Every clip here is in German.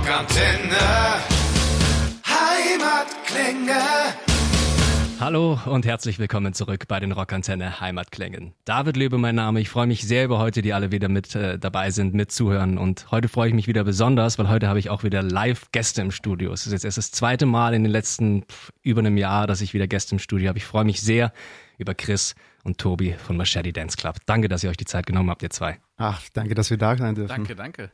Rockantenne. Heimatklänge. Hallo und herzlich willkommen zurück bei den Rockantenne Heimatklängen. David Löbe mein Name. Ich freue mich sehr über heute, die alle wieder mit äh, dabei sind, mitzuhören. Und heute freue ich mich wieder besonders, weil heute habe ich auch wieder Live-Gäste im Studio. Es ist jetzt erst das zweite Mal in den letzten pff, über einem Jahr, dass ich wieder Gäste im Studio habe. Ich freue mich sehr über Chris und Tobi von Machete Dance Club. Danke, dass ihr euch die Zeit genommen habt, ihr zwei. Ach, danke, dass wir da sein dürfen. Danke, danke.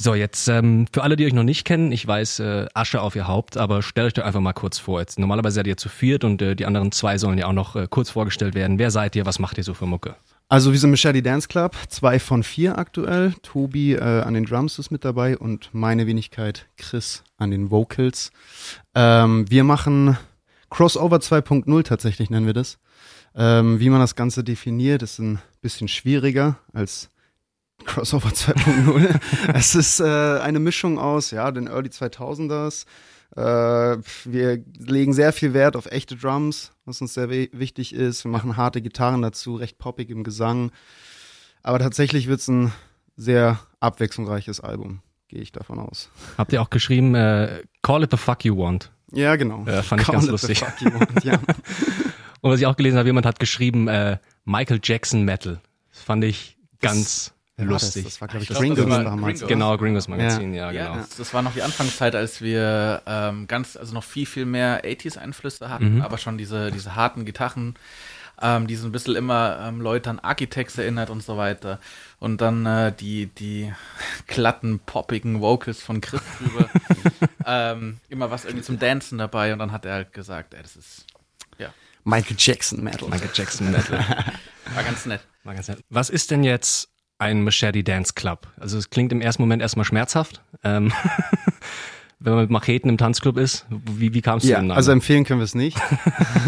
So, jetzt ähm, für alle, die euch noch nicht kennen, ich weiß, äh, Asche auf ihr Haupt, aber stellt euch doch einfach mal kurz vor. Jetzt, normalerweise seid ihr zu viert und äh, die anderen zwei sollen ja auch noch äh, kurz vorgestellt werden. Wer seid ihr? Was macht ihr so für Mucke? Also wir sind Machete Dance Club, zwei von vier aktuell. Tobi äh, an den Drums ist mit dabei und meine Wenigkeit Chris an den Vocals. Ähm, wir machen Crossover 2.0 tatsächlich nennen wir das. Ähm, wie man das Ganze definiert, ist ein bisschen schwieriger als Crossover 2.0. es ist äh, eine Mischung aus, ja, den Early 2000ers. Äh, wir legen sehr viel Wert auf echte Drums, was uns sehr wi- wichtig ist. Wir machen harte Gitarren dazu, recht poppig im Gesang. Aber tatsächlich wird es ein sehr abwechslungsreiches Album, gehe ich davon aus. Habt ihr auch geschrieben, äh, Call it the fuck you want. Ja, genau. Ja, fand ich Call ganz it the lustig. fuck you want, ja. Und was ich auch gelesen habe, jemand hat geschrieben, äh, Michael Jackson Metal. Das fand ich ganz Wer war lustig. Das, das war, glaube ich, Ich glaub, das Gringos war damals. Gringos. Genau, Gringos Magazin, ja, Ja, genau. das, das war noch die Anfangszeit, als wir ähm, ganz, also noch viel, viel mehr 80s-Einflüsse hatten, Mhm. aber schon diese, diese harten Gitarren, ähm, die so ein bisschen immer ähm, Leute an Architects erinnert und so weiter. Und dann äh, die, die glatten, poppigen Vocals von Chris drüber. ähm, immer was irgendwie zum Dancen dabei und dann hat er halt gesagt, ey, das ist, ja, Michael Jackson Metal. Michael Jackson Metal. war ganz nett. War ganz nett. Was ist denn jetzt ein Machete Dance Club? Also es klingt im ersten Moment erstmal schmerzhaft. Ähm, wenn man mit Macheten im Tanzclub ist, wie, wie kamst du Ja, denn also empfehlen können wir es nicht.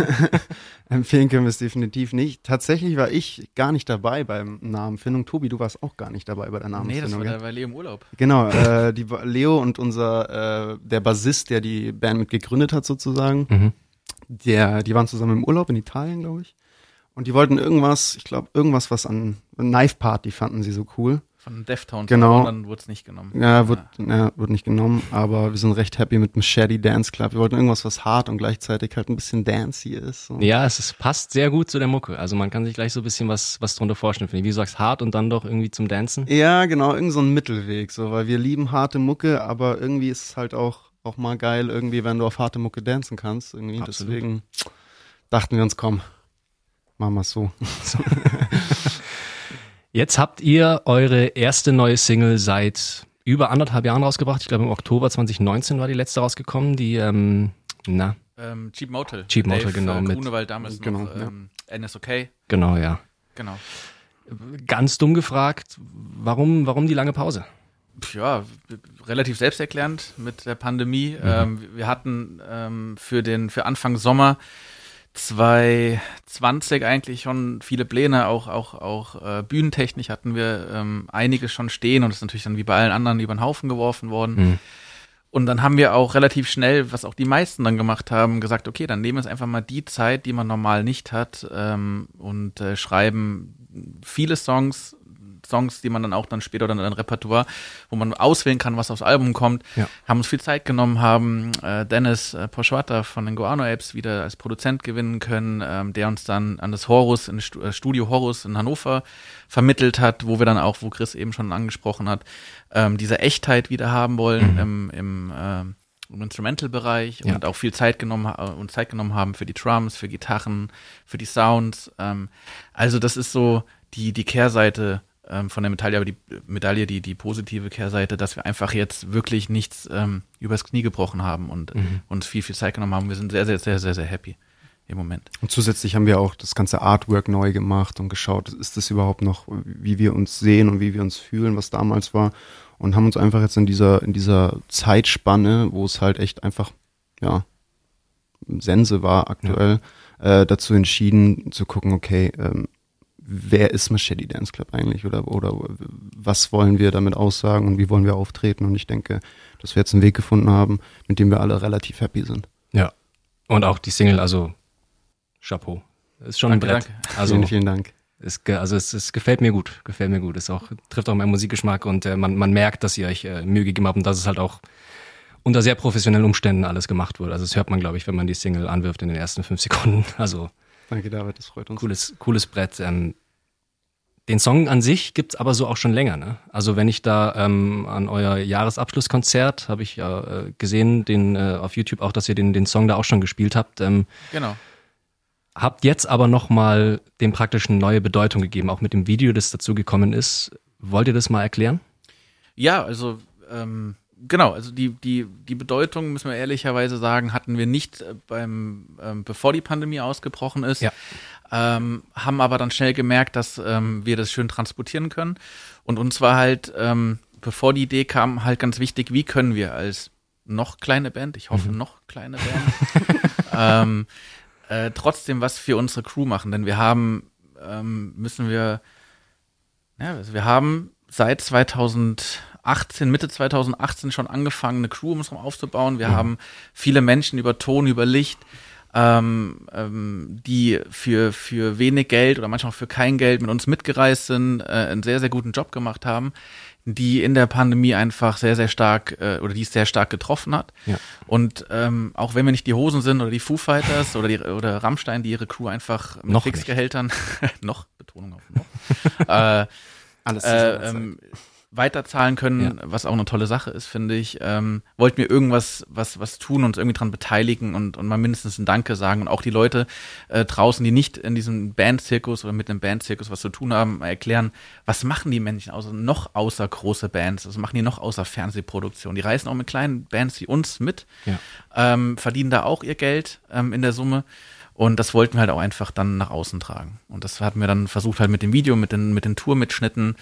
empfehlen können wir es definitiv nicht. Tatsächlich war ich gar nicht dabei beim Namenfindung. Tobi, du warst auch gar nicht dabei bei der Nee, das war bei Leo im Urlaub. Genau, äh, die, Leo und unser, äh, der Bassist, der die Band mit gegründet hat sozusagen, Mhm. der, die waren zusammen im Urlaub in Italien, glaube ich. Und die wollten irgendwas, ich glaube, irgendwas, was an Knife Party fanden sie so cool. Von Deftones. Genau. Und dann wurde es nicht genommen. Ja, wird, ja, wird nicht genommen, aber wir sind recht happy mit Machete Dance Club. Wir wollten irgendwas, was hart und gleichzeitig halt ein bisschen dancey ist. So. Ja, es ist, passt sehr gut zu der Mucke. Also man kann sich gleich so ein bisschen was, was drunter vorstellen. finde ich. Wie du sagst, hart und dann doch irgendwie zum Dancen. Ja, genau, irgend so ein Mittelweg, so, weil wir lieben harte Mucke, aber irgendwie ist es halt auch, auch mal geil, irgendwie, wenn du auf harte Mucke dancen kannst, irgendwie. Absolut. Deswegen dachten wir uns, komm, machen wir so. Jetzt habt ihr eure erste neue Single seit über anderthalb Jahren rausgebracht. Ich glaube im Oktober 2019 war die letzte rausgekommen. Die, ähm, na, Ähm, Cheap Motel. Cheap Motel, Dave, genau, Äh, mit- Grunewald damals Genau, noch ja. ähm, NSOK. genau, ja. Genau. Ganz dumm gefragt, warum, warum die lange Pause? Ja, relativ selbsterklärend mit der Pandemie. Ähm, wir hatten ähm, für den für Anfang Sommer 2020 eigentlich schon viele Pläne, auch auch auch äh, bühnentechnisch hatten wir ähm, einige schon stehen und ist natürlich dann wie bei allen anderen über den Haufen geworfen worden. Hm. Und dann haben wir auch relativ schnell, was auch die meisten dann gemacht haben, gesagt, okay, dann nehmen wir uns einfach mal die Zeit, die man normal nicht hat ähm, und äh, schreiben viele Songs, Songs, die man dann auch dann später dann in ein Repertoire, wo man auswählen kann, was aufs Album kommt, Ja. haben uns viel Zeit genommen, haben äh, Dennis äh, Poschwata von den Guano Apes wieder als Produzent gewinnen können, ähm, der uns dann an das Horus, in Stu- äh, Studio Horus in Hannover vermittelt hat, wo wir dann auch, wo Chris eben schon angesprochen hat, ähm, diese Echtheit wieder haben wollen im, im, ähm, im Instrumental-Bereich Ja. und auch viel Zeit genommen ha- und Zeit genommen haben für die Drums, für Gitarren, für die Sounds. Ähm, also das ist so die die Kehrseite ähm, von der Medaille, aber die Medaille, die die positive Kehrseite, dass wir einfach jetzt wirklich nichts ähm, übers Knie gebrochen haben und uns viel viel Zeit genommen haben. Wir sind sehr sehr sehr sehr sehr happy im Moment. Und zusätzlich haben wir auch das ganze Artwork neu gemacht und geschaut, ist das überhaupt noch, wie wir uns sehen und wie wir uns fühlen, was damals war. Und haben uns einfach jetzt in dieser, in dieser Zeitspanne, wo es halt echt einfach, ja, Sense war aktuell, äh, dazu entschieden zu gucken, okay, ähm, wer ist Machete Dance Club eigentlich oder, oder was wollen wir damit aussagen und wie wollen wir auftreten? Und ich denke, dass wir jetzt einen Weg gefunden haben, mit dem wir alle relativ happy sind. Ja. Und auch die Single, also Chapeau. Ist schon Danke, ein Brett. danke. Also vielen, vielen Dank. Es, also es, es gefällt mir gut, gefällt mir gut. Es auch, trifft auch meinen Musikgeschmack und äh, man, man merkt, dass ihr euch äh, Mühe gegeben habt und dass es halt auch unter sehr professionellen Umständen alles gemacht wurde. Also das hört man, glaube ich, wenn man die Single anwirft in den ersten fünf Sekunden. Also Danke, David, das freut uns. Cooles, cooles Brett. Ähm, den Song an sich gibt's aber so auch schon länger. Ne? Also wenn ich da ähm, an euer Jahresabschlusskonzert habe ich ja äh, gesehen, den äh, auf YouTube auch, dass ihr den, den Song da auch schon gespielt habt. Ähm, Genau. habt jetzt aber nochmal dem praktischen neue Bedeutung gegeben, auch mit dem Video, das dazu gekommen ist. Wollt ihr das mal erklären? Ja, also ähm, genau, also die, die, die Bedeutung, müssen wir ehrlicherweise sagen, hatten wir nicht äh, beim, ähm, bevor die Pandemie ausgebrochen ist. Ja. Ähm, haben aber dann schnell gemerkt, dass ähm, wir das schön transportieren können. Und uns war halt, ähm, bevor die Idee kam, halt ganz wichtig, wie können wir als noch kleine Band, ich hoffe noch kleine Band, ähm, äh, trotzdem was für unsere Crew machen. Denn wir haben, ähm, müssen wir, ja, also wir haben seit 2018, Mitte 2018 schon angefangen, eine Crew um uns herum aufzubauen. Wir haben viele Menschen über Ton, über Licht, ähm, ähm, die für, für wenig Geld oder manchmal auch für kein Geld mit uns mitgereist sind, äh, einen sehr, sehr guten Job gemacht haben, die in der Pandemie einfach sehr, sehr stark äh, oder die es sehr stark getroffen hat. Ja. Und ähm, auch wenn wir nicht die Hosen sind oder die Foo Fighters oder, die, oder Rammstein, die ihre Crew einfach mit Noch. Fixgehältern, noch, Betonung auf noch, äh, Alles äh, Zeit. Weiterzahlen können, was auch eine tolle Sache ist, finde ich. Ähm, wollten wir irgendwas was was tun, uns irgendwie dran beteiligen und, und mal mindestens ein Danke sagen und auch die Leute äh, draußen, die nicht in diesem Bandzirkus oder mit dem Bandzirkus was zu tun haben, mal erklären, was machen die Menschen außer, noch außer große Bands, was machen die noch außer Fernsehproduktion. Die reisen auch mit kleinen Bands wie uns mit, Ja. ähm, verdienen da auch ihr Geld ähm, in der Summe. Und das wollten wir halt auch einfach dann nach außen tragen. Und das hatten wir dann versucht halt mit dem Video, mit den, mit den Tourmitschnitten,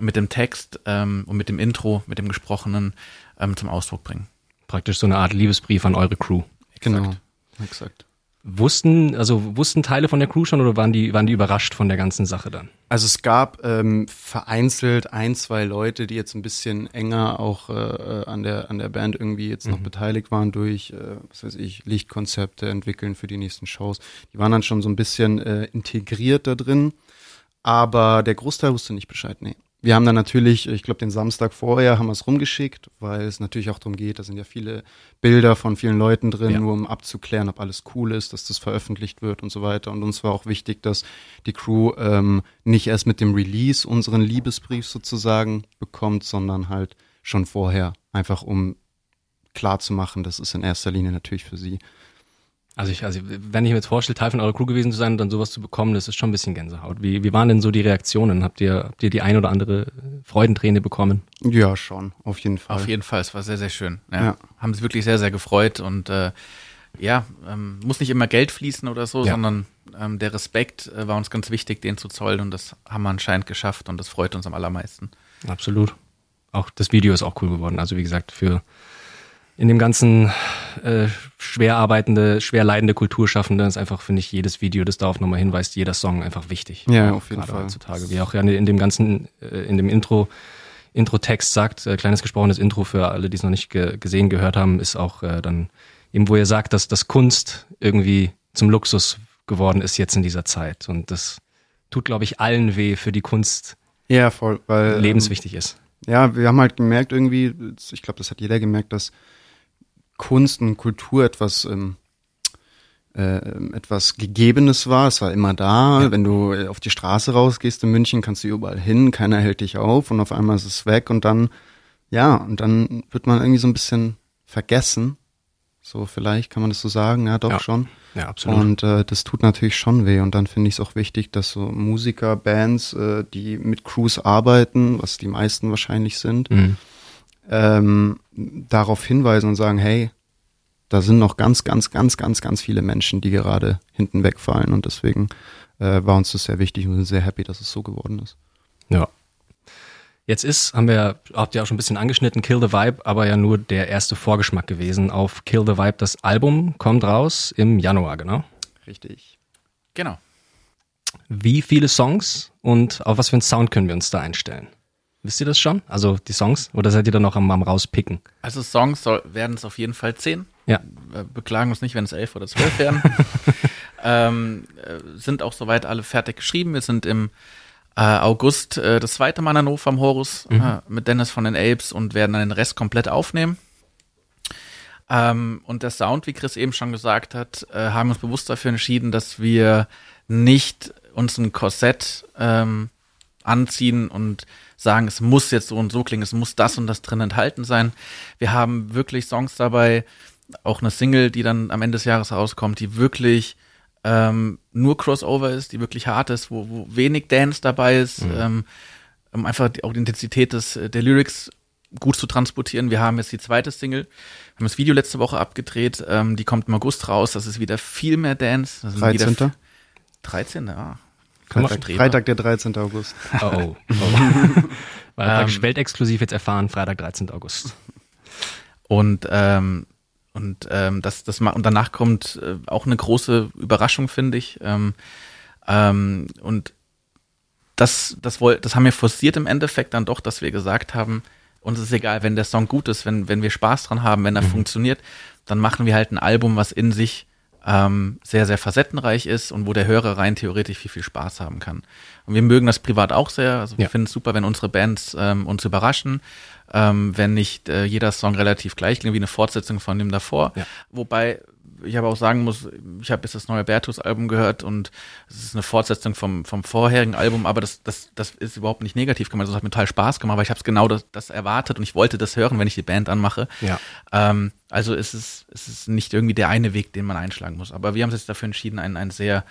mit dem Text ähm, und mit dem Intro, mit dem Gesprochenen ähm, zum Ausdruck bringen. Praktisch so eine Art Liebesbrief an eure Crew. Genau, exakt. Wussten, also wussten Teile von der Crew schon oder waren die, waren die überrascht von der ganzen Sache dann? Also es gab ähm, vereinzelt ein, zwei Leute, die jetzt ein bisschen enger auch äh, äh, an der an der Band irgendwie jetzt noch beteiligt waren durch, äh, was weiß ich, Lichtkonzepte entwickeln für die nächsten Shows. Die waren dann schon so ein bisschen äh, integriert da drin, aber der Großteil wusste nicht Bescheid. Nee. Wir haben dann natürlich, ich glaube, den Samstag vorher haben wir es rumgeschickt, weil es natürlich auch darum geht, da sind ja viele Bilder von vielen Leuten drin, Ja. nur um abzuklären, ob alles cool ist, dass das veröffentlicht wird und so weiter. Und uns war auch wichtig, dass die Crew ähm, nicht erst mit dem Release unseren Liebesbrief sozusagen bekommt, sondern halt schon vorher, einfach um klar zu machen, das ist in erster Linie natürlich für sie. Also ich, also wenn ich mir jetzt vorstelle, Teil von eurer Crew gewesen zu sein und dann sowas zu bekommen, das ist schon ein bisschen Gänsehaut. Wie, wie waren denn so die Reaktionen? Habt ihr, habt ihr die ein oder andere Freudenträne bekommen? Ja, schon, auf jeden Fall. Auf jeden Fall, es war sehr, sehr schön. Ja. Ja. Haben sich wirklich sehr, sehr gefreut und äh, ja, ähm, muss nicht immer Geld fließen oder so, Ja. sondern ähm, der Respekt äh, war uns ganz wichtig, den zu zollen und das haben wir anscheinend geschafft und das freut uns am allermeisten. Absolut. Auch das Video ist auch cool geworden. Also wie gesagt, für in dem ganzen äh, schwer arbeitende, schwer leidende Kulturschaffende ist einfach, finde ich, jedes Video, das darauf nochmal hinweist, jeder Song einfach wichtig. Ja, auf jeden Fall. Heutzutage. Wie auch ja in dem ganzen, äh, in dem Intro, Intro-Text sagt, äh, kleines gesprochenes Intro für alle, die es noch nicht ge gesehen, gehört haben, ist auch äh, dann eben, wo ihr sagt, dass das Kunst irgendwie zum Luxus geworden ist jetzt in dieser Zeit. Und das tut, glaube ich, allen weh, für die Kunst Ja, voll, weil ähm, lebenswichtig ist. Ja, wir haben halt gemerkt irgendwie, ich glaube, das hat jeder gemerkt, dass Kunst und Kultur etwas ähm, äh, etwas Gegebenes war. Es war immer da. Wenn du äh, auf die Straße rausgehst in München, kannst du überall hin, keiner hält dich auf und auf einmal ist es weg und dann, ja, und dann wird man irgendwie so ein bisschen vergessen. So, vielleicht kann man das so sagen, ja, doch Ja. schon. Ja, absolut. Und äh, das tut natürlich schon weh. Und dann finde ich es auch wichtig, dass so Musiker, Bands, äh, die mit Crews arbeiten, was die meisten wahrscheinlich sind, Mhm. Ähm, darauf hinweisen und sagen, hey, da sind noch ganz, ganz, ganz, ganz, ganz viele Menschen, die gerade hinten wegfallen. Und deswegen äh, war uns das sehr wichtig und wir sind sehr happy, dass es so geworden ist. Ja. Jetzt ist, haben wir, habt ihr auch schon ein bisschen angeschnitten, Kill the Vibe, aber ja nur der erste Vorgeschmack gewesen auf Kill the Vibe. Das Album kommt raus im Januar, genau. Richtig. Genau. Wie viele Songs und auf was für einen Sound können wir uns da einstellen? Wisst ihr das schon? Also die Songs? Oder seid ihr da noch am, am rauspicken? Also Songs werden es auf jeden Fall zehn. Ja. Wir beklagen uns nicht, wenn es elf oder zwölf werden. ähm, äh, sind auch soweit alle fertig geschrieben. Wir sind im äh, August äh, das zweite Mal in Hannover am Horus mhm. äh, mit Dennis von den Apes und werden dann den Rest komplett aufnehmen. Ähm, und der Sound, wie Chris eben schon gesagt hat, äh, haben uns bewusst dafür entschieden, dass wir nicht uns ein Korsett ähm, anziehen und sagen, es muss jetzt so und so klingen, es muss das und das drin enthalten sein. Wir haben wirklich Songs dabei, auch eine Single, die dann am Ende des Jahres rauskommt, die wirklich ähm, nur Crossover ist, die wirklich hart ist, wo, wo wenig Dance dabei ist, mhm. ähm, um einfach auch die Intensität des, der Lyrics gut zu transportieren. Wir haben jetzt die zweite Single, haben das Video letzte Woche abgedreht, ähm, die kommt im August raus, das ist wieder viel mehr Dance. Das 13. Wieder 13. Ja. Freitag, Freitag, der 13. August. Oh, oh. oh. War ähm, weltexklusiv jetzt erfahren, Freitag, 13. August. Und ähm, und ähm, das, das und danach kommt äh, auch eine große Überraschung, finde ich. Ähm, ähm, und das, das, woll, das haben wir forciert im Endeffekt dann doch, dass wir gesagt haben, uns ist egal, wenn der Song gut ist, wenn, wenn wir Spaß dran haben, wenn er mhm. funktioniert, dann machen wir halt ein Album, was in sich ähm, sehr, sehr facettenreich ist und wo der Hörer rein theoretisch viel, viel Spaß haben kann. Und wir mögen das privat auch sehr. Also wir ja. finden es super, wenn unsere Bands ähm, uns überraschen, ähm, wenn nicht äh, jeder Song relativ gleich klingt wie eine Fortsetzung von dem davor. Ja. Wobei ich aber auch sagen muss, ich habe jetzt das neue Bertus-Album gehört und es ist eine Fortsetzung vom, vom vorherigen Album, aber das, das, das ist überhaupt nicht negativ gemeint. Das hat mir total Spaß gemacht, weil ich habe es genau das, das erwartet und ich wollte das hören, wenn ich die Band anmache. Ja. Ähm, also es ist, es ist nicht irgendwie der eine Weg, den man einschlagen muss. Aber wir haben uns jetzt dafür entschieden, ein, ein sehr,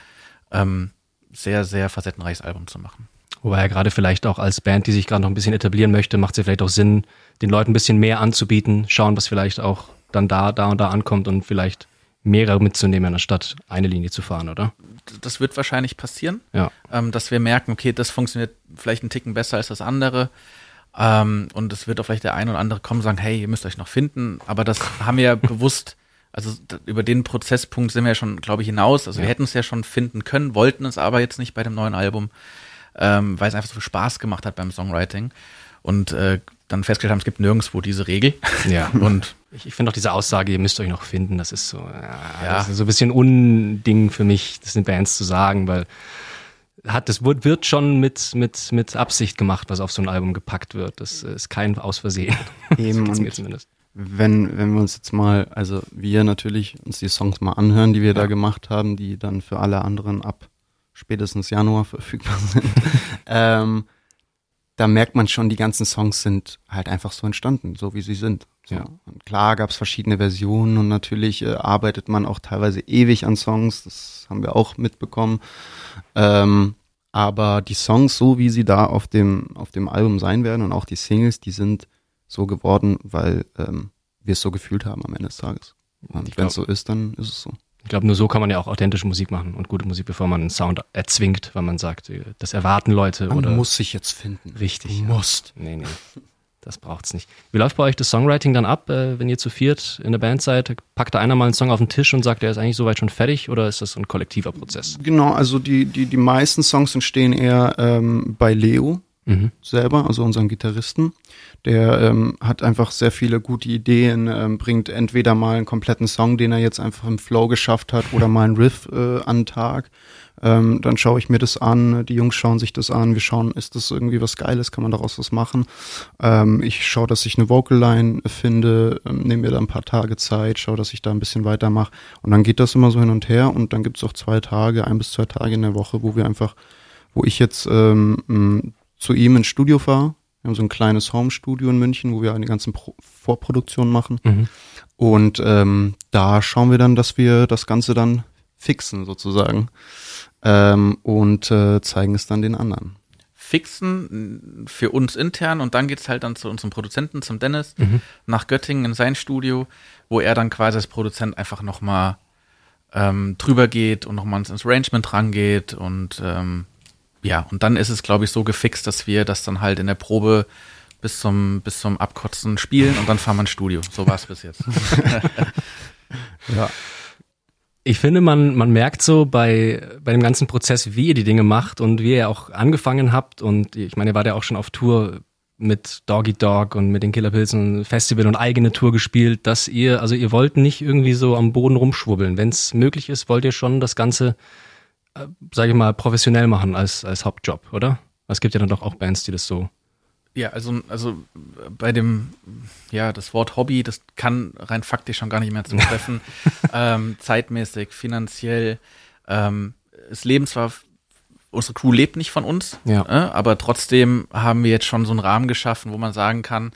ähm, sehr, sehr facettenreiches Album zu machen. Wobei ja gerade vielleicht auch als Band, die sich gerade noch ein bisschen etablieren möchte, macht es ja vielleicht auch Sinn, den Leuten ein bisschen mehr anzubieten, schauen, was vielleicht auch dann da, da und da ankommt und vielleicht mehrere mitzunehmen, anstatt eine Linie zu fahren, oder? Das wird wahrscheinlich passieren, ja. ähm, dass wir merken, okay, das funktioniert vielleicht einen Ticken besser als das andere. Ähm, und es wird auch vielleicht der eine oder andere kommen und sagen, hey, ihr müsst euch noch finden. Aber das haben wir ja bewusst, also über den Prozesspunkt sind wir ja schon, glaube ich, hinaus. Also ja. wir hätten es ja schon finden können, wollten es aber jetzt nicht bei dem neuen Album, ähm, weil es einfach so viel Spaß gemacht hat beim Songwriting. Und äh, dann festgestellt haben, es gibt nirgendwo diese Regel. Ja. Und ich, ich finde auch diese Aussage, ihr müsst euch noch finden, das ist so, ja, ja. Das ist so ein bisschen Unding für mich, das den Bands zu sagen, weil hat, das wird, wird schon mit, mit, mit Absicht gemacht, was auf so ein Album gepackt wird. Das ist kein Ausversehen. Eben, so mir zumindest. Wenn, wenn wir uns jetzt mal, also wir natürlich uns die Songs mal anhören, die wir ja. da gemacht haben, die dann für alle anderen ab spätestens Januar verfügbar sind, ähm, da merkt man schon, die ganzen Songs sind halt einfach so entstanden, so wie sie sind. So. Ja. Und klar gab es verschiedene Versionen und natürlich äh, arbeitet man auch teilweise ewig an Songs, das haben wir auch mitbekommen. Ähm, aber die Songs, so wie sie da auf dem, auf dem Album sein werden und auch die Singles, die sind so geworden, weil ähm, wir es so gefühlt haben am Ende des Tages. Und wenn es so ist, dann ist es so. Ich glaube, nur so kann man ja auch authentische Musik machen und gute Musik, bevor man einen Sound erzwingt, weil man sagt, äh, das erwarten Leute man oder. muss sich jetzt finden. Richtig. Du musst. Nee, nee. Das braucht's nicht. Wie läuft bei euch das Songwriting dann ab, äh, wenn ihr zu viert in der Band seid? Packt da einer mal einen Song auf den Tisch und sagt, der ist eigentlich soweit schon fertig oder ist das so ein kollektiver Prozess? Genau, also die, die, die meisten Songs entstehen eher ähm, bei Leo mhm. selber, also unserem Gitarristen. Der ähm, hat einfach sehr viele gute Ideen, ähm, bringt entweder mal einen kompletten Song, den er jetzt einfach im Flow geschafft hat, oder mal einen Riff äh, an Tag. Ähm, dann schaue ich mir das an, die Jungs schauen sich das an, wir schauen, ist das irgendwie was Geiles, kann man daraus was machen. Ähm, ich schaue, dass ich eine Vocal Line finde, ähm, nehme mir da ein paar Tage Zeit, schaue, dass ich da ein bisschen weitermache. Und dann geht das immer so hin und her und dann gibt's auch zwei Tage, ein bis zwei Tage in der Woche, wo wir einfach, wo ich jetzt ähm, zu ihm ins Studio fahre, wir haben so ein kleines Home-Studio in München, wo wir eine ganze Pro Vorproduktion machen. Mhm. Und ähm, da schauen wir dann, dass wir das Ganze dann fixen sozusagen ähm, und äh, zeigen es dann den anderen. Fixen für uns intern und dann geht's halt dann zu unserem Produzenten, zum Dennis, mhm. nach Göttingen in sein Studio, wo er dann quasi als Produzent einfach nochmal ähm, drüber geht und nochmal ins Arrangement rangeht und ähm, ja, und dann ist es, glaube ich, so gefixt, dass wir das dann halt in der Probe bis zum, bis zum Abkotzen spielen und dann fahren wir ins Studio. So war es bis jetzt. ja. Ich finde, man, man merkt so bei, bei dem ganzen Prozess, wie ihr die Dinge macht und wie ihr auch angefangen habt. Und ich meine, ihr wart ja auch schon auf Tour mit Doggy Dog und mit den Killer Pilzen Festival und eigene Tour gespielt, dass ihr, also ihr wollt nicht irgendwie so am Boden rumschwubbeln. Wenn es möglich ist, wollt ihr schon das Ganze, äh, sage ich mal, professionell machen als, als Hauptjob, oder? Es gibt ja dann doch auch Bands, die das so. Ja, also, also bei dem, ja, das Wort Hobby, das kann rein faktisch schon gar nicht mehr zutreffen. ähm, zeitmäßig, finanziell. Ähm, das Leben zwar unsere Crew lebt nicht von uns, Ja. äh, aber trotzdem haben wir jetzt schon so einen Rahmen geschaffen, wo man sagen kann,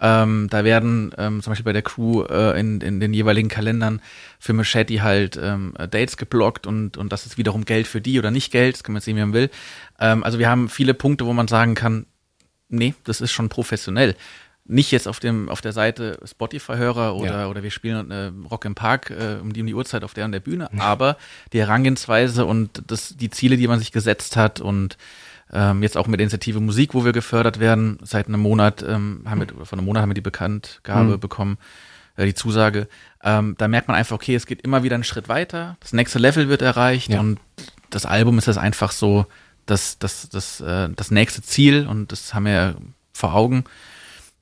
ähm, da werden ähm, zum Beispiel bei der Crew äh, in, in den jeweiligen Kalendern für Machete halt ähm, Dates geblockt und, und das ist wiederum Geld für die oder nicht Geld, das kann man sehen, wie man will. Ähm, also wir haben viele Punkte, wo man sagen kann, nee, das ist schon professionell. Nicht jetzt auf dem auf der Seite Spotify-Hörer oder Ja. oder wir spielen äh, Rock im Park äh, um die um die Uhrzeit auf der und der Bühne, aber die Herangehensweise und das die Ziele, die man sich gesetzt hat und ähm, jetzt auch mit der Initiative Musik, wo wir gefördert werden, seit einem Monat ähm, haben wir von einem Monat haben wir die Bekanntgabe Mhm. bekommen, äh, die Zusage. Ähm, da merkt man einfach, okay, es geht immer wieder einen Schritt weiter, das nächste Level wird erreicht Ja. und das Album ist das einfach so das das das äh, das nächste Ziel und das haben wir vor Augen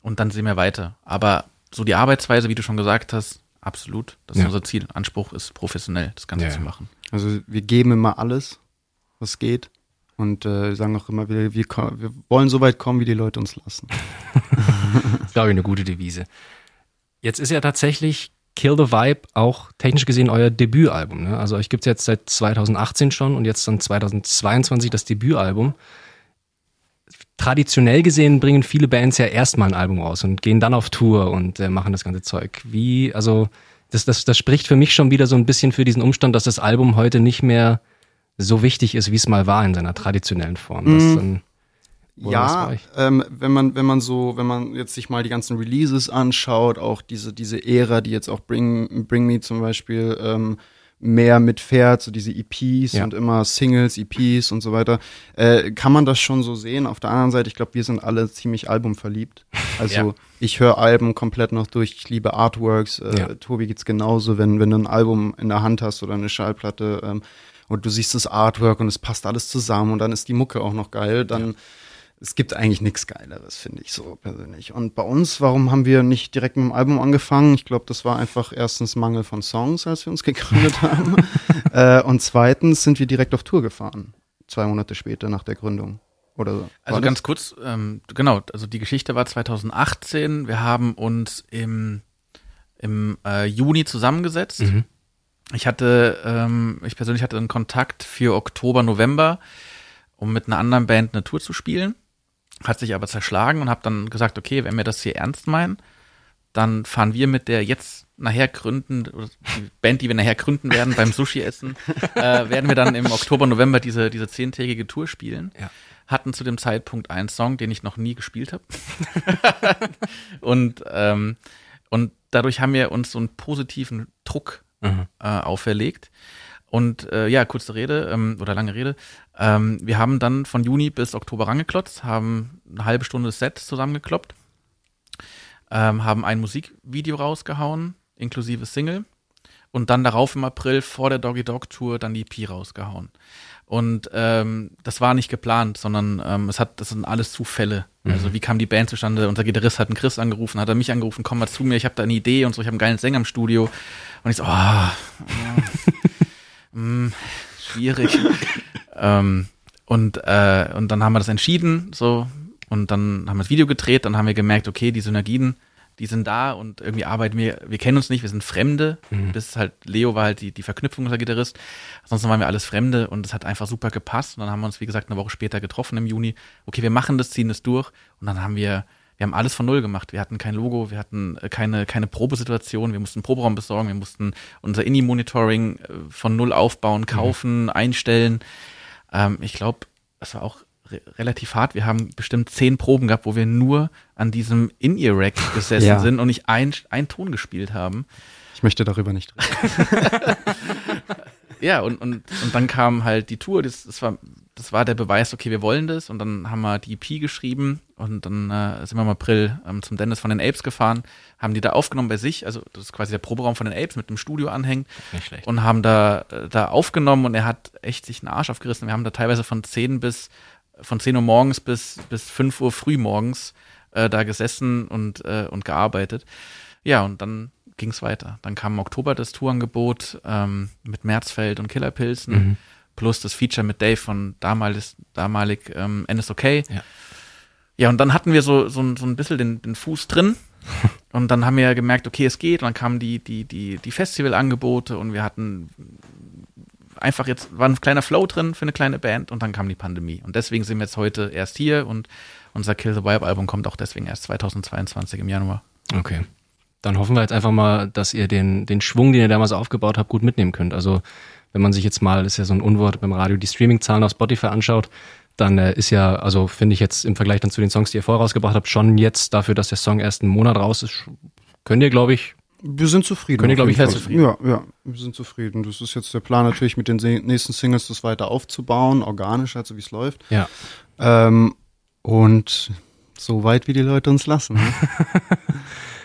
und dann sehen wir weiter. Aber so die Arbeitsweise, wie du schon gesagt hast, absolut, das ist Ja. unser Ziel. Anspruch ist professionell, das Ganze Ja, zu machen. Also wir geben immer alles, was geht. Und äh, sagen auch immer, wir, wir, wir wollen so weit kommen, wie die Leute uns lassen. Das ist, glaube ich, eine gute Devise. Jetzt ist ja tatsächlich Kill the Vibe auch technisch gesehen euer Debütalbum. Ne? Also euch gibt es jetzt seit 2018 schon und jetzt dann 2022 das Debütalbum. Traditionell gesehen bringen viele Bands ja erstmal ein Album raus und gehen dann auf Tour und äh, machen das ganze Zeug. Wie, also das, das, das spricht für mich schon wieder so ein bisschen für diesen Umstand, dass das Album heute nicht mehr so wichtig ist, wie es mal war in seiner traditionellen Form. Das Mhm. dann, Ja, ähm, wenn man, wenn man so, wenn man jetzt sich mal die ganzen Releases anschaut, auch diese, diese Ära, die jetzt auch Bring, Bring Me zum Beispiel ähm, mehr mitfährt, so diese EPs Ja. und immer Singles, EPs und so weiter, äh, kann man das schon so sehen. Auf der anderen Seite, ich glaube, wir sind alle ziemlich albumverliebt. Also Ja. ich höre Alben komplett noch durch, ich liebe Artworks. Äh, Ja. Tobi geht's genauso, wenn, wenn du ein Album in der Hand hast oder eine Schallplatte ähm, und du siehst das Artwork und es passt alles zusammen und dann ist die Mucke auch noch geil, dann es gibt eigentlich nichts Geileres, finde ich so persönlich. Und bei uns, warum haben wir nicht direkt mit dem Album angefangen? Ich glaube, das war einfach erstens Mangel von Songs, als wir uns gegründet haben. äh, und zweitens sind wir direkt auf Tour gefahren. Zwei Monate später nach der Gründung. Oder so. Also ganz das? kurz, ähm, genau, also die Geschichte war 2018. Wir haben uns im, im äh, Juni zusammengesetzt. Mhm. Ich hatte, ähm, ich persönlich hatte einen Kontakt für Oktober, November, um mit einer anderen Band eine Tour zu spielen. Hat sich aber zerschlagen und habe dann gesagt, okay, wenn wir das hier ernst meinen, dann fahren wir mit der jetzt nachher gründen, die Band, die wir nachher gründen werden beim Sushi-Essen, äh, werden wir dann im Oktober, November diese, diese zehntägige Tour spielen. Ja. Hatten zu dem Zeitpunkt einen Song, den ich noch nie gespielt habe. und, ähm, und dadurch haben wir uns so einen positiven Druck Mhm. äh, auferlegt. Und äh, ja, kurze Rede ähm, oder lange Rede. Ähm, wir haben dann von Juni bis Oktober rangeklotzt, haben eine halbe Stunde Set zusammengekloppt, ähm, haben ein Musikvideo rausgehauen, inklusive Single. Und dann darauf im April vor der Doggy Dog Tour dann die EP rausgehauen. Und ähm, das war nicht geplant, sondern ähm, es hat, das sind alles Zufälle. Also wie kam die Band zustande? Unser Gitarrist hat einen Chris angerufen, hat er mich angerufen, komm mal zu mir, ich habe da eine Idee und so, ich habe einen geilen Sänger im Studio. Und ich so, ah, mm, schwierig. ähm, und, äh, und dann haben wir das entschieden, so, und dann haben wir das Video gedreht, dann haben wir gemerkt, okay, die Synergien, die sind da und irgendwie arbeiten wir, wir kennen uns nicht, wir sind Fremde. Bis halt, Leo war halt die, die Verknüpfung unser Gitarrist. Ansonsten waren wir alles Fremde und es hat einfach super gepasst. Und dann haben wir uns, wie gesagt, eine Woche später getroffen im Juni. Okay, wir machen das, ziehen das durch. Und dann haben wir, wir haben alles von Null gemacht. Wir hatten kein Logo, wir hatten äh, keine, keine Probesituation, wir mussten Proberaum besorgen, wir mussten unser Indie-Monitoring äh, von Null aufbauen, kaufen, einstellen. Ähm, ich glaube, es war auch re relativ hart. Wir haben bestimmt zehn Proben gehabt, wo wir nur an diesem In-Ear-Rack gesessen Ja. sind und nicht ein, ein Ton gespielt haben. Ich möchte darüber nicht reden. Ja, und, und, und dann kam halt die Tour, das, das, war, das war der Beweis, okay, wir wollen das. Und dann haben wir die EP geschrieben und dann äh, sind wir im April ähm, zum Dennis von den Apes gefahren, haben die da aufgenommen bei sich, also das ist quasi der Proberaum von den Apes mit einem Studio anhängt Nicht schlecht. und haben da, äh, da aufgenommen und er hat echt sich einen Arsch aufgerissen. Wir haben da teilweise von 10 bis, von 10 Uhr morgens bis, bis 5 Uhr früh morgens äh, da gesessen und, äh, und gearbeitet. Ja, und dann ging es weiter. Dann kam im Oktober das Tourangebot ähm, mit Märzfeld und Killerpilzen, Mhm. plus das Feature mit Dave von damalig, damalig ähm, NSOK. Ja. ja, und dann hatten wir so, so, ein- so ein bisschen den, den Fuß drin. Und dann haben wir gemerkt, okay, es geht. Und dann kamen die, die, die, die Festivalangebote und wir hatten einfach jetzt, war ein kleiner Flow drin für eine kleine Band und dann kam die Pandemie. Und deswegen sind wir jetzt heute erst hier und unser Kill the Vibe Album kommt auch deswegen erst 2022 im Januar. Okay. Dann hoffen wir jetzt einfach mal, dass ihr den, den Schwung, den ihr damals aufgebaut habt, gut mitnehmen könnt. Also wenn man sich jetzt mal, ist ja so ein Unwort beim Radio, die Streaming-Zahlen auf Spotify anschaut, dann äh, ist ja, also finde ich jetzt im Vergleich dann zu den Songs, die ihr vorher rausgebracht habt, schon jetzt dafür, dass der Song erst einen Monat raus ist, könnt ihr, glaube ich, Wir sind zufrieden. Könnt ihr, auf glaub ich, sehr Fall. Ja, ja, wir sind zufrieden. Das ist jetzt der Plan natürlich mit den nächsten Singles, das weiter aufzubauen, organisch, also wie es läuft. ja. Ähm, und so weit, wie die Leute uns lassen. Ne?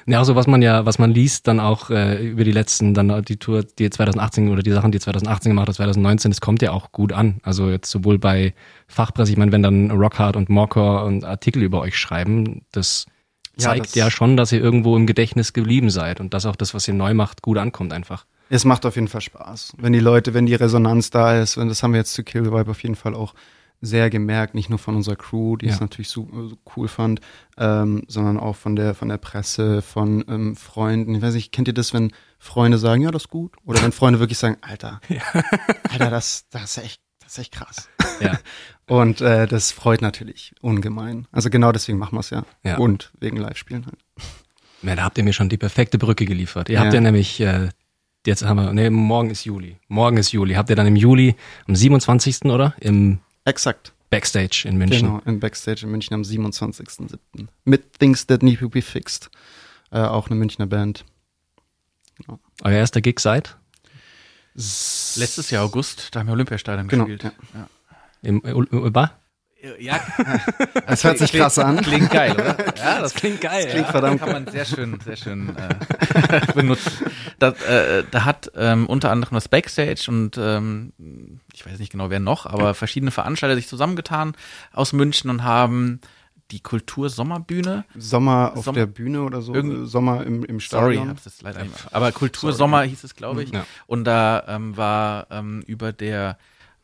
Ja, also was man ja, was man liest, dann auch äh, über die letzten, dann die Tour, die 2018 oder die Sachen, die 2018 gemacht hat, 2019, das kommt ja auch gut an. Also jetzt sowohl bei Fachpresse, ich meine, wenn dann Rockhard und Mocker und Artikel über euch schreiben, das zeigt das- ja schon, dass ihr irgendwo im Gedächtnis geblieben seid und dass auch das, was ihr neu macht, gut ankommt einfach. Es macht auf jeden Fall Spaß. Wenn die Leute, wenn die Resonanz da ist, und das haben wir jetzt zu Kill the Vibe auf jeden Fall auch sehr gemerkt, nicht nur von unserer Crew, die Ja. es natürlich so, so cool fand, ähm, sondern auch von der von der Presse, von ähm, Freunden. Ich weiß nicht, kennt ihr das, wenn Freunde sagen, ja, das ist gut? Oder wenn Freunde wirklich sagen, Alter, Alter, das, das ist echt, das ist echt krass. Ja. Und äh, das freut natürlich ungemein. Also genau deswegen machen wir es ja. Ja. Und wegen Live-Spielen halt. Ja, da habt ihr mir schon die perfekte Brücke geliefert. Ihr Ja. habt ja nämlich, äh, jetzt haben wir, nee, morgen ist Juli. Morgen ist Juli. Habt ihr dann im Juli, am 27. oder? Im Exakt. Backstage in München. Genau, im Backstage in München am 27.07. Mit Things That Need to Be Fixed. Äh, auch eine Münchner Band. Euer erster Gig seit? Letztes Jahr August, da haben wir Olympiastadion Genau, gespielt. ja. Im äh, Ulba? Ja, Das hört sich krass an. Klingt geil, oder? Ja, das klingt geil. klingt verdammt kann man sehr schön, sehr schön äh, benutzen. Das, äh, da hat ähm, unter anderem das Backstage und ähm, ich weiß nicht genau wer noch, aber verschiedene Veranstalter sich zusammengetan aus München und haben die Kultur-Sommerbühne. Sommer auf Sommer- der Bühne oder so. Irgend- äh, Sommer im, im Sorry, hab's jetzt leider nicht. Aber Kultur-Sommer hieß es, glaube ich. Ja. Und da ähm, war ähm, über der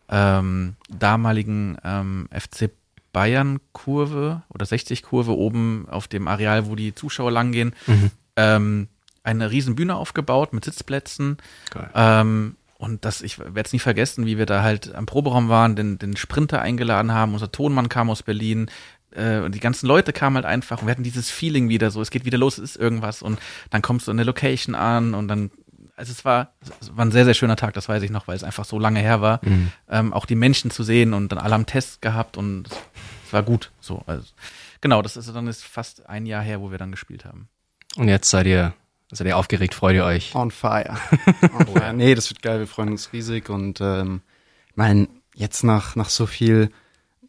ähm, damaligen ähm, FC Bayern Kurve oder 60 Kurve oben auf dem Areal, wo die Zuschauer langgehen, Mhm. ähm, eine riesen Bühne aufgebaut mit Sitzplätzen. Ähm, und das, ich werde es nie vergessen, wie wir da halt am Proberaum waren, den, den Sprinter eingeladen haben, unser Tonmann kam aus Berlin, äh, und die ganzen Leute kamen halt einfach und wir hatten dieses Feeling wieder so, es geht wieder los, es ist irgendwas und dann kommst du in der Location an und dann, also es war, es war ein sehr, sehr schöner Tag, das weiß ich noch, weil es einfach so lange her war, Mhm. ähm, auch die Menschen zu sehen und dann alle am Test gehabt und es, es war gut, so, also, genau, das ist dann ist fast ein Jahr her, wo wir dann gespielt haben. Und jetzt seid ihr, seid ihr aufgeregt, freut ihr euch? On fire. On fire. Nee, das wird geil, wir freuen uns riesig und ähm, ich meine, jetzt nach, nach so viel,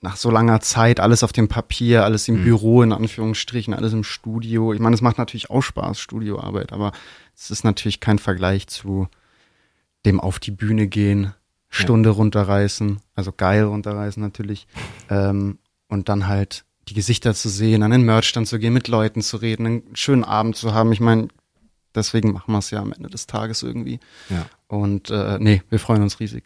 nach so langer Zeit, alles auf dem Papier, alles im Mhm. Büro, in Anführungsstrichen, alles im Studio. Ich meine, es macht natürlich auch Spaß, Studioarbeit, aber es ist natürlich kein Vergleich zu dem auf die Bühne gehen, Stunde runterreißen, also geil runterreißen natürlich, ähm, und dann halt die Gesichter zu sehen, an den Merchstand zu gehen, mit Leuten zu reden, einen schönen Abend zu haben. Ich meine, deswegen machen wir es ja am Ende des Tages irgendwie. Ja. Und äh, nee, wir freuen uns riesig.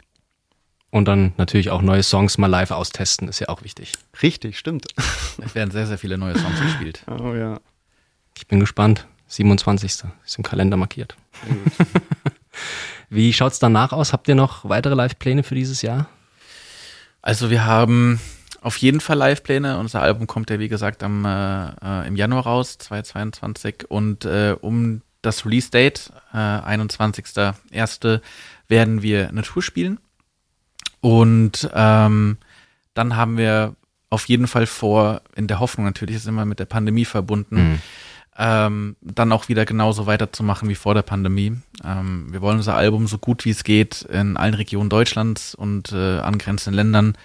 Und dann natürlich auch neue Songs mal live austesten, ist ja auch wichtig. Richtig, stimmt. Es werden sehr, sehr viele neue Songs gespielt. Oh ja. Ich bin gespannt. 27. ist im Kalender markiert. Wie schaut's danach aus? Habt ihr noch weitere Live-Pläne für dieses Jahr? Also wir haben auf jeden Fall Live-Pläne. Unser Album kommt ja, wie gesagt, am, äh, äh, im Januar raus, 2022. Und äh, um das Release-Date, äh, 21.01., werden wir eine Tour spielen. Und ähm, dann haben wir auf jeden Fall vor, in der Hoffnung natürlich, ist immer mit der Pandemie verbunden, ähm, dann auch wieder genauso weiterzumachen wie vor der Pandemie. Ähm, wir wollen unser Album so gut wie es geht in allen Regionen Deutschlands und äh, angrenzenden Ländern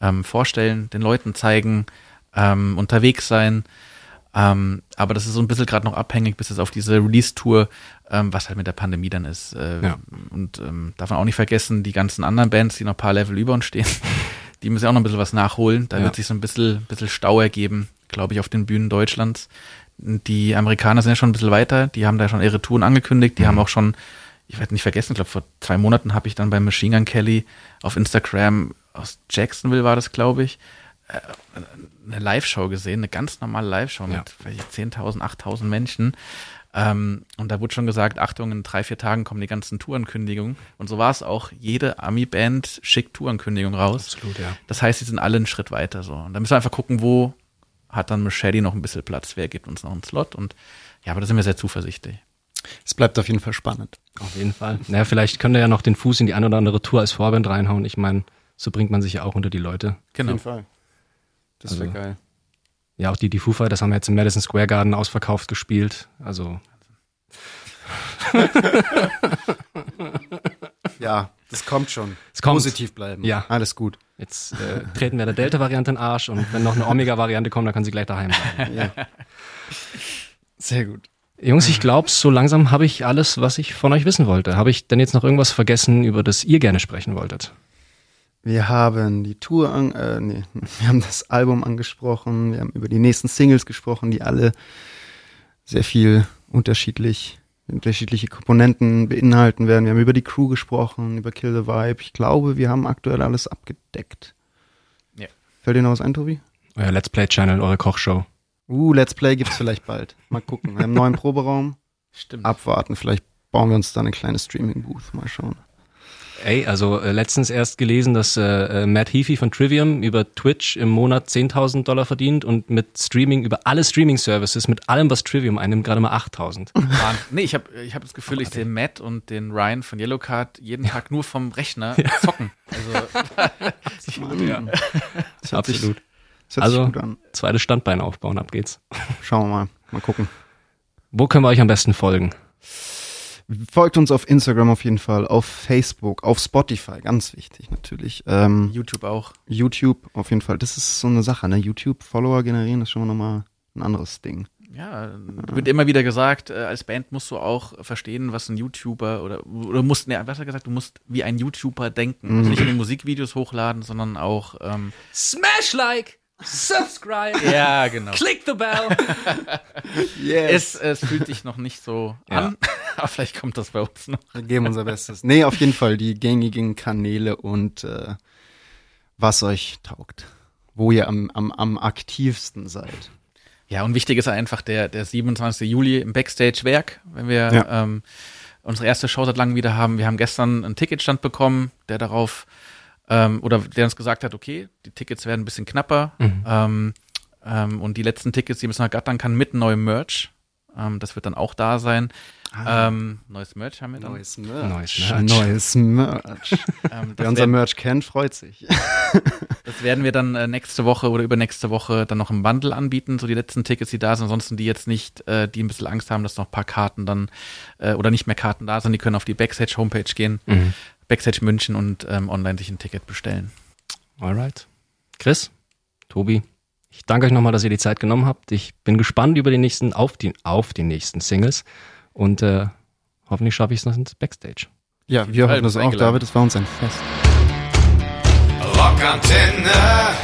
ähm, vorstellen, den Leuten zeigen, ähm, unterwegs sein. Ähm, aber das ist so ein bisschen gerade noch abhängig, bis es auf diese Release-Tour, ähm, was halt mit der Pandemie dann ist. Äh, Ja. Und ähm, darf man auch nicht vergessen, die ganzen anderen Bands, die noch ein paar Level über uns stehen, die müssen ja auch noch ein bisschen was nachholen. Da Ja. wird sich so ein bisschen, bisschen Stau ergeben, glaube ich, auf den Bühnen Deutschlands. Die Amerikaner sind ja schon ein bisschen weiter, die haben da schon ihre Touren angekündigt, die mhm. haben auch schon, ich werde nicht vergessen, ich glaube vor zwei Monaten habe ich dann beim Machine Gun Kelly auf Instagram aus Jacksonville war das, glaube ich, eine Live-Show gesehen, eine ganz normale Live-Show ja. mit 10.000, 8.000 Menschen. Ähm, und da wurde schon gesagt, Achtung, in drei, vier Tagen kommen die ganzen Tourankündigungen. Und so war es auch. Jede Ami-Band schickt Tourankündigung raus. Absolut, ja. Das heißt, sie sind alle einen Schritt weiter so. Und da müssen wir einfach gucken, wo hat dann Machete noch ein bisschen Platz, wer gibt uns noch einen Slot. Und ja, aber da sind wir sehr zuversichtlich. Es bleibt auf jeden Fall spannend. Auf jeden Fall. Naja, vielleicht könnt ihr ja noch den Fuß in die eine oder andere Tour als Vorband reinhauen. Ich meine, so bringt man sich ja auch unter die Leute. Genau. Auf jeden Fall. Das also, wäre geil. Ja, auch die, die Foo Fighters haben jetzt im Madison Square Garden ausverkauft gespielt. Also. ja, das kommt schon. Es kommt. Positiv bleiben. Ja. Alles gut. Jetzt äh, treten wir der Delta-Variante in den Arsch und wenn noch eine Omega-Variante kommt, dann kann sie gleich daheim bleiben. Ja. Sehr gut. Jungs, ich glaube, so langsam habe ich alles, was ich von euch wissen wollte. Habe ich denn jetzt noch irgendwas vergessen, über das ihr gerne sprechen wolltet? Wir haben die Tour, an, äh, nee, wir haben das Album angesprochen, wir haben über die nächsten Singles gesprochen, die alle sehr viel unterschiedlich, unterschiedliche Komponenten beinhalten werden. Wir haben über die Crew gesprochen, über Kill the Vibe. Ich glaube, wir haben aktuell alles abgedeckt. Ja. Fällt dir noch was ein, Tobi? Euer Let's Play Channel, eure Kochshow. Uh, Let's Play gibt's vielleicht bald. Mal gucken. Wir haben einen neuen Proberaum. Stimmt. Abwarten. Vielleicht bauen wir uns da eine kleine Streaming-Booth. Mal schauen. Ey, also äh, letztens erst gelesen, dass äh, äh Matt Heafy von Trivium über Twitch im Monat 10.000 Dollar verdient und mit Streaming über alle Streaming-Services, mit allem, was Trivium einnimmt, gerade mal 8.000. nee, ich habe ich hab das Gefühl, ich sehe Matt und den Ryan von Yellowcard jeden Tag nur vom Rechner ja. zocken. Also, absolut, ja. absolut. also, zweites Standbein aufbauen, ab geht's. Schauen wir mal. Mal gucken. Wo können wir euch am besten folgen? Folgt uns auf Instagram auf jeden Fall, auf Facebook, auf Spotify, ganz wichtig natürlich. Ähm, YouTube auch. YouTube auf jeden Fall. Das ist so eine Sache, ne? YouTube-Follower generieren ist schon nochmal ein anderes Ding. Ja, wird immer wieder gesagt, äh, als Band musst du auch verstehen, was ein YouTuber oder, oder musst, ne, hat gesagt, du musst wie ein YouTuber denken. Mhm. Also nicht nur Musikvideos hochladen, sondern auch ähm, Smash Like! Subscribe. Ja, genau. Click the bell. yes. es, es fühlt sich noch nicht so ja. an, aber vielleicht kommt das bei uns noch. Wir geben unser Bestes. Nee, auf jeden Fall die gängigen Kanäle und äh, was euch taugt. Wo ihr am, am, am aktivsten seid. Ja, und wichtig ist einfach der, der 27. Juli im Backstage-Werk, wenn wir ja. ähm, unsere erste Show seit langem wieder haben. Wir haben gestern einen Ticketstand bekommen, der darauf ähm, oder der uns gesagt hat, okay, die Tickets werden ein bisschen knapper mhm. ähm, ähm, und die letzten Tickets, die man noch gattern kann mit neuem Merch, ähm, das wird dann auch da sein. Ah. Ähm, neues Merch haben wir dann. Neues Merch. Neues Merch. Neues Merch. ähm, Wer unser Merch kennt, freut sich. das werden wir dann äh, nächste Woche oder übernächste Woche dann noch im Bundle anbieten, so die letzten Tickets, die da sind. Ansonsten die jetzt nicht, äh, die ein bisschen Angst haben, dass noch ein paar Karten dann äh, oder nicht mehr Karten da sind, die können auf die Backstage-Homepage gehen. Mhm. Backstage München und ähm, online sich ein Ticket bestellen. Alright. Chris, Tobi, ich danke euch nochmal, dass ihr die Zeit genommen habt. Ich bin gespannt über die nächsten, auf die, auf die nächsten Singles und äh, hoffentlich schaffe ich es noch ins Backstage. Ja, wir hoffen das auch, David. Das war uns ein Fest. Rockantenne.